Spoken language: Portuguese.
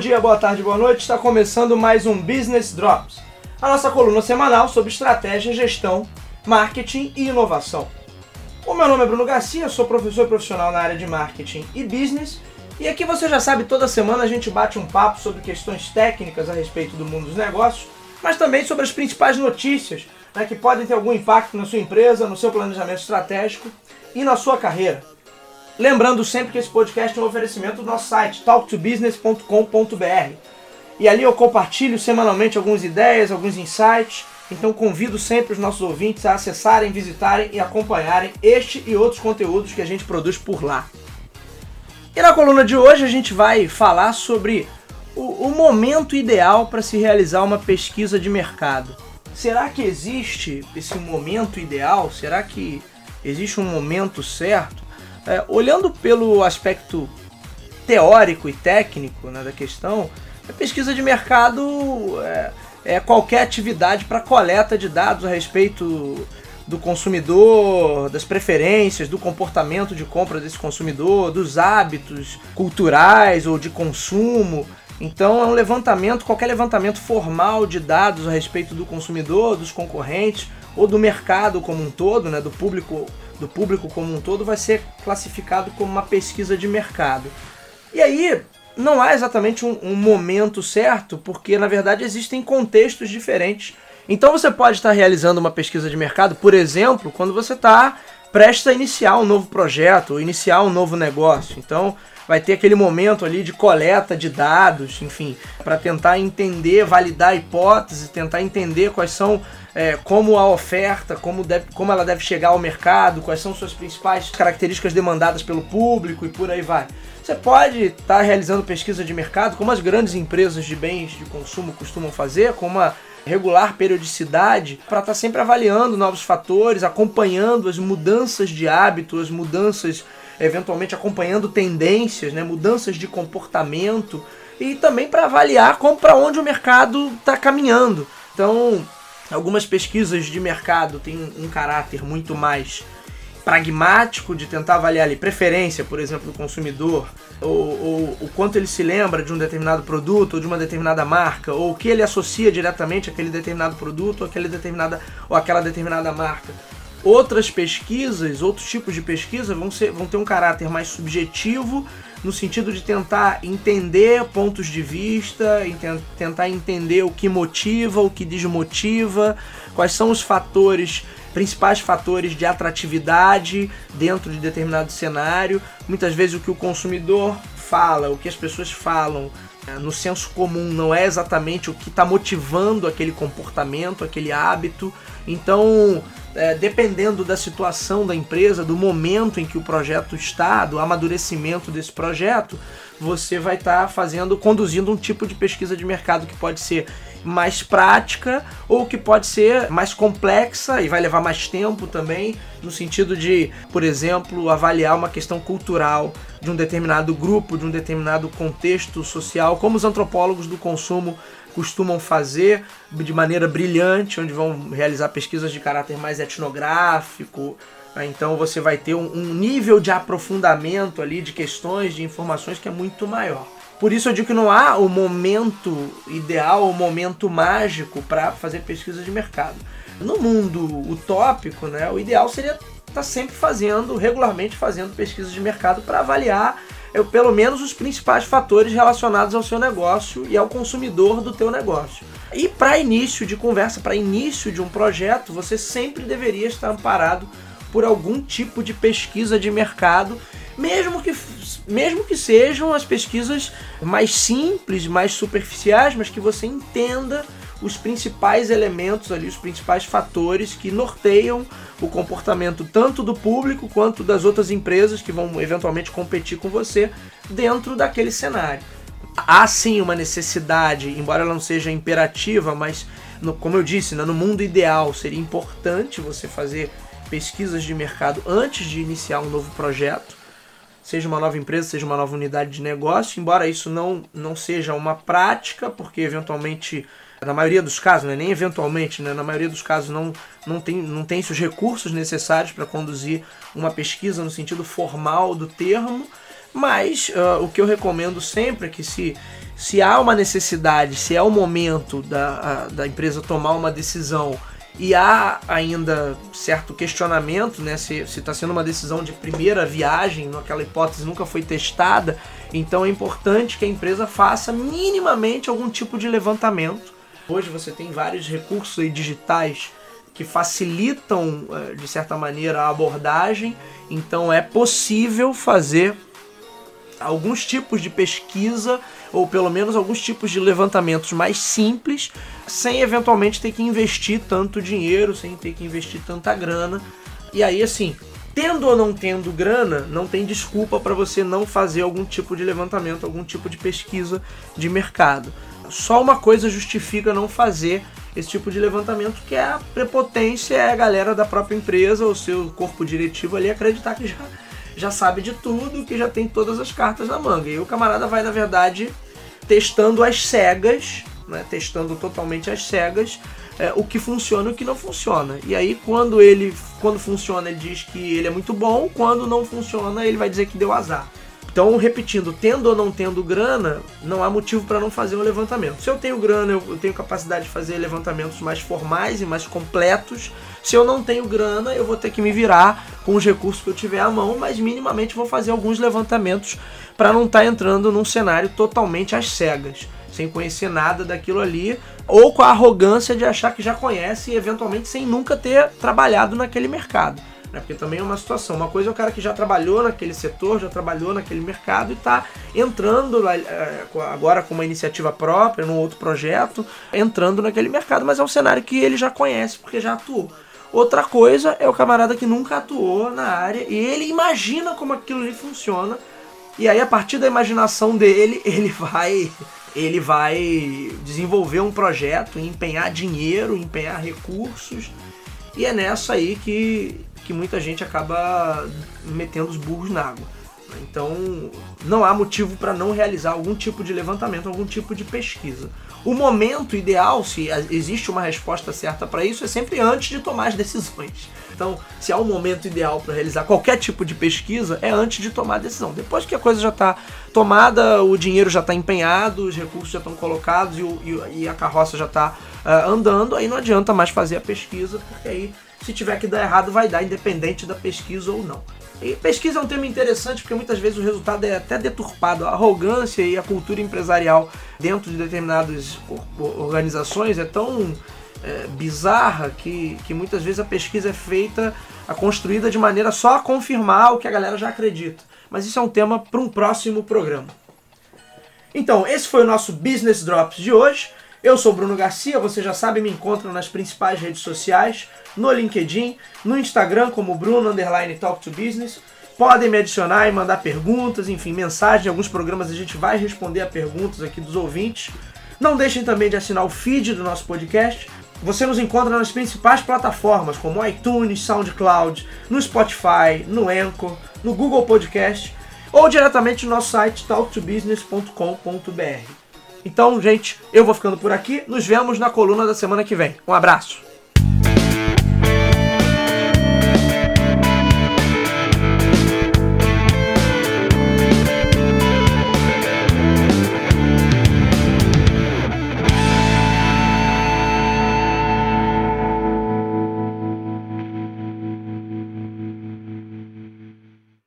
dia, boa tarde, boa noite. Está começando mais um Business Drops, a nossa coluna semanal sobre estratégia, gestão, marketing e inovação. O meu nome é Bruno Garcia, sou professor profissional na área de marketing e business. E aqui você já sabe, toda semana a gente bate um papo sobre questões técnicas a respeito do mundo dos negócios, mas também sobre as principais notícias né, que podem ter algum impacto na sua empresa, no seu planejamento estratégico e na sua carreira. Lembrando sempre que esse podcast é um oferecimento do nosso site, talktobusiness.com.br. E ali eu compartilho semanalmente algumas ideias, alguns insights. Então convido sempre os nossos ouvintes a acessarem, visitarem e acompanharem este e outros conteúdos que a gente produz por lá. E na coluna de hoje a gente vai falar sobre o, o momento ideal para se realizar uma pesquisa de mercado. Será que existe esse momento ideal? Será que existe um momento certo? É, olhando pelo aspecto teórico e técnico né, da questão, a pesquisa de mercado é, é qualquer atividade para coleta de dados a respeito do consumidor, das preferências, do comportamento de compra desse consumidor, dos hábitos culturais ou de consumo. Então é um levantamento, qualquer levantamento formal de dados a respeito do consumidor, dos concorrentes ou do mercado como um todo, né, do público do público como um todo vai ser classificado como uma pesquisa de mercado. E aí não há exatamente um, um momento certo, porque na verdade existem contextos diferentes. Então você pode estar realizando uma pesquisa de mercado, por exemplo, quando você está prestes a iniciar um novo projeto, iniciar um novo negócio. Então vai ter aquele momento ali de coleta de dados, enfim, para tentar entender, validar a hipótese, tentar entender quais são é, como a oferta, como, deve, como ela deve chegar ao mercado, quais são suas principais características demandadas pelo público e por aí vai. Você pode estar tá realizando pesquisa de mercado, como as grandes empresas de bens de consumo costumam fazer, com uma regular periodicidade, para estar tá sempre avaliando novos fatores, acompanhando as mudanças de hábito, as mudanças eventualmente acompanhando tendências, né, mudanças de comportamento e também para avaliar como para onde o mercado está caminhando. Então, algumas pesquisas de mercado têm um caráter muito mais pragmático de tentar avaliar ali preferência, por exemplo, do consumidor, ou, ou, o quanto ele se lembra de um determinado produto ou de uma determinada marca, ou o que ele associa diretamente àquele determinado produto ou, aquele determinada, ou aquela determinada marca. Outras pesquisas, outros tipos de pesquisa vão, ser, vão ter um caráter mais subjetivo, no sentido de tentar entender pontos de vista, tentar entender o que motiva, o que desmotiva, quais são os fatores, principais fatores de atratividade dentro de determinado cenário. Muitas vezes o que o consumidor fala, o que as pessoas falam no senso comum não é exatamente o que está motivando aquele comportamento, aquele hábito. Então, é, dependendo da situação da empresa, do momento em que o projeto está, do amadurecimento desse projeto, você vai estar tá fazendo, conduzindo um tipo de pesquisa de mercado que pode ser mais prática ou que pode ser mais complexa e vai levar mais tempo também, no sentido de, por exemplo, avaliar uma questão cultural de um determinado grupo, de um determinado contexto social, como os antropólogos do consumo costumam fazer de maneira brilhante, onde vão realizar pesquisas de caráter mais etnográfico. Né? Então você vai ter um, nível de aprofundamento ali de questões, de informações que é muito maior. Por isso eu digo que não há o momento ideal, o momento mágico para fazer pesquisa de mercado. No mundo utópico, né, o ideal seria estar tá sempre fazendo, regularmente fazendo pesquisas de mercado para avaliar é, pelo menos os principais fatores relacionados ao seu negócio e ao consumidor do teu negócio. E para início de conversa, para início de um projeto, você sempre deveria estar amparado por algum tipo de pesquisa de mercado, mesmo que, mesmo que sejam as pesquisas mais simples, mais superficiais, mas que você entenda os principais elementos ali, os principais fatores que norteiam o comportamento tanto do público quanto das outras empresas que vão eventualmente competir com você dentro daquele cenário. Há sim uma necessidade, embora ela não seja imperativa, mas no, como eu disse, né, no mundo ideal seria importante você fazer pesquisas de mercado antes de iniciar um novo projeto, seja uma nova empresa, seja uma nova unidade de negócio, embora isso não, não seja uma prática, porque eventualmente na maioria dos casos, né, nem eventualmente, né, na maioria dos casos não, não tem, não tem os recursos necessários para conduzir uma pesquisa no sentido formal do termo, mas uh, o que eu recomendo sempre é que se, se há uma necessidade, se é o momento da, a, da empresa tomar uma decisão e há ainda certo questionamento, né? Se está sendo uma decisão de primeira viagem, naquela hipótese nunca foi testada, então é importante que a empresa faça minimamente algum tipo de levantamento. Hoje você tem vários recursos digitais que facilitam, eh, de certa maneira, a abordagem, então é possível fazer alguns tipos de pesquisa ou pelo menos alguns tipos de levantamentos mais simples, sem eventualmente ter que investir tanto dinheiro, sem ter que investir tanta grana. E aí, assim, tendo ou não tendo grana, não tem desculpa para você não fazer algum tipo de levantamento, algum tipo de pesquisa de mercado. Só uma coisa justifica não fazer esse tipo de levantamento, que é a prepotência, é a galera da própria empresa, o seu corpo diretivo ali acreditar que já já sabe de tudo, que já tem todas as cartas na manga. E o camarada vai, na verdade, testando as cegas, né, testando totalmente as cegas, é, o que funciona e o que não funciona. E aí, quando ele quando funciona, ele diz que ele é muito bom, quando não funciona, ele vai dizer que deu azar. Então, repetindo, tendo ou não tendo grana, não há motivo para não fazer um levantamento. Se eu tenho grana, eu tenho capacidade de fazer levantamentos mais formais e mais completos. Se eu não tenho grana, eu vou ter que me virar com os recursos que eu tiver à mão, mas minimamente vou fazer alguns levantamentos para não estar tá entrando num cenário totalmente às cegas, sem conhecer nada daquilo ali, ou com a arrogância de achar que já conhece e eventualmente sem nunca ter trabalhado naquele mercado. Né? Porque também é uma situação. Uma coisa é o cara que já trabalhou naquele setor, já trabalhou naquele mercado e está entrando é, agora com uma iniciativa própria, num outro projeto, entrando naquele mercado, mas é um cenário que ele já conhece porque já atuou. Outra coisa é o camarada que nunca atuou na área e ele imagina como aquilo ali funciona. E aí, a partir da imaginação dele, ele vai ele vai desenvolver um projeto, empenhar dinheiro, empenhar recursos. E é nessa aí que, que muita gente acaba metendo os burros na água. Então, não há motivo para não realizar algum tipo de levantamento, algum tipo de pesquisa. O momento ideal, se existe uma resposta certa para isso, é sempre antes de tomar as decisões. Então, se há um momento ideal para realizar qualquer tipo de pesquisa, é antes de tomar a decisão. Depois que a coisa já está tomada, o dinheiro já está empenhado, os recursos já estão colocados e, o, e, a carroça já está uh, ah, andando, aí não adianta mais fazer a pesquisa, porque aí se tiver que dar errado, vai dar, independente da pesquisa ou não. E pesquisa é um tema interessante porque muitas vezes o resultado é até deturpado. A arrogância e a cultura empresarial dentro de determinadas organizações é tão é, bizarra que, que muitas vezes a pesquisa é feita, a construída de maneira só a confirmar o que a galera já acredita. Mas isso é um tema para um próximo programa. Então, esse foi o nosso Business Drops de hoje. Eu sou Bruno Garcia, você já sabe, me encontram nas principais redes sociais, no LinkedIn, no Instagram como Bruno Underline Talk to Business. Podem me adicionar e mandar perguntas, enfim, mensagens. Em alguns programas a gente vai responder a perguntas aqui dos ouvintes. Não deixem também de assinar o feed do nosso podcast. Você nos encontra nas principais plataformas como iTunes, SoundCloud, no Spotify, no Anchor, no Google Podcast ou diretamente no nosso site talktobusiness.com.br. Então, gente, eu vou ficando por aqui. Nos vemos na coluna da semana que vem. Um abraço.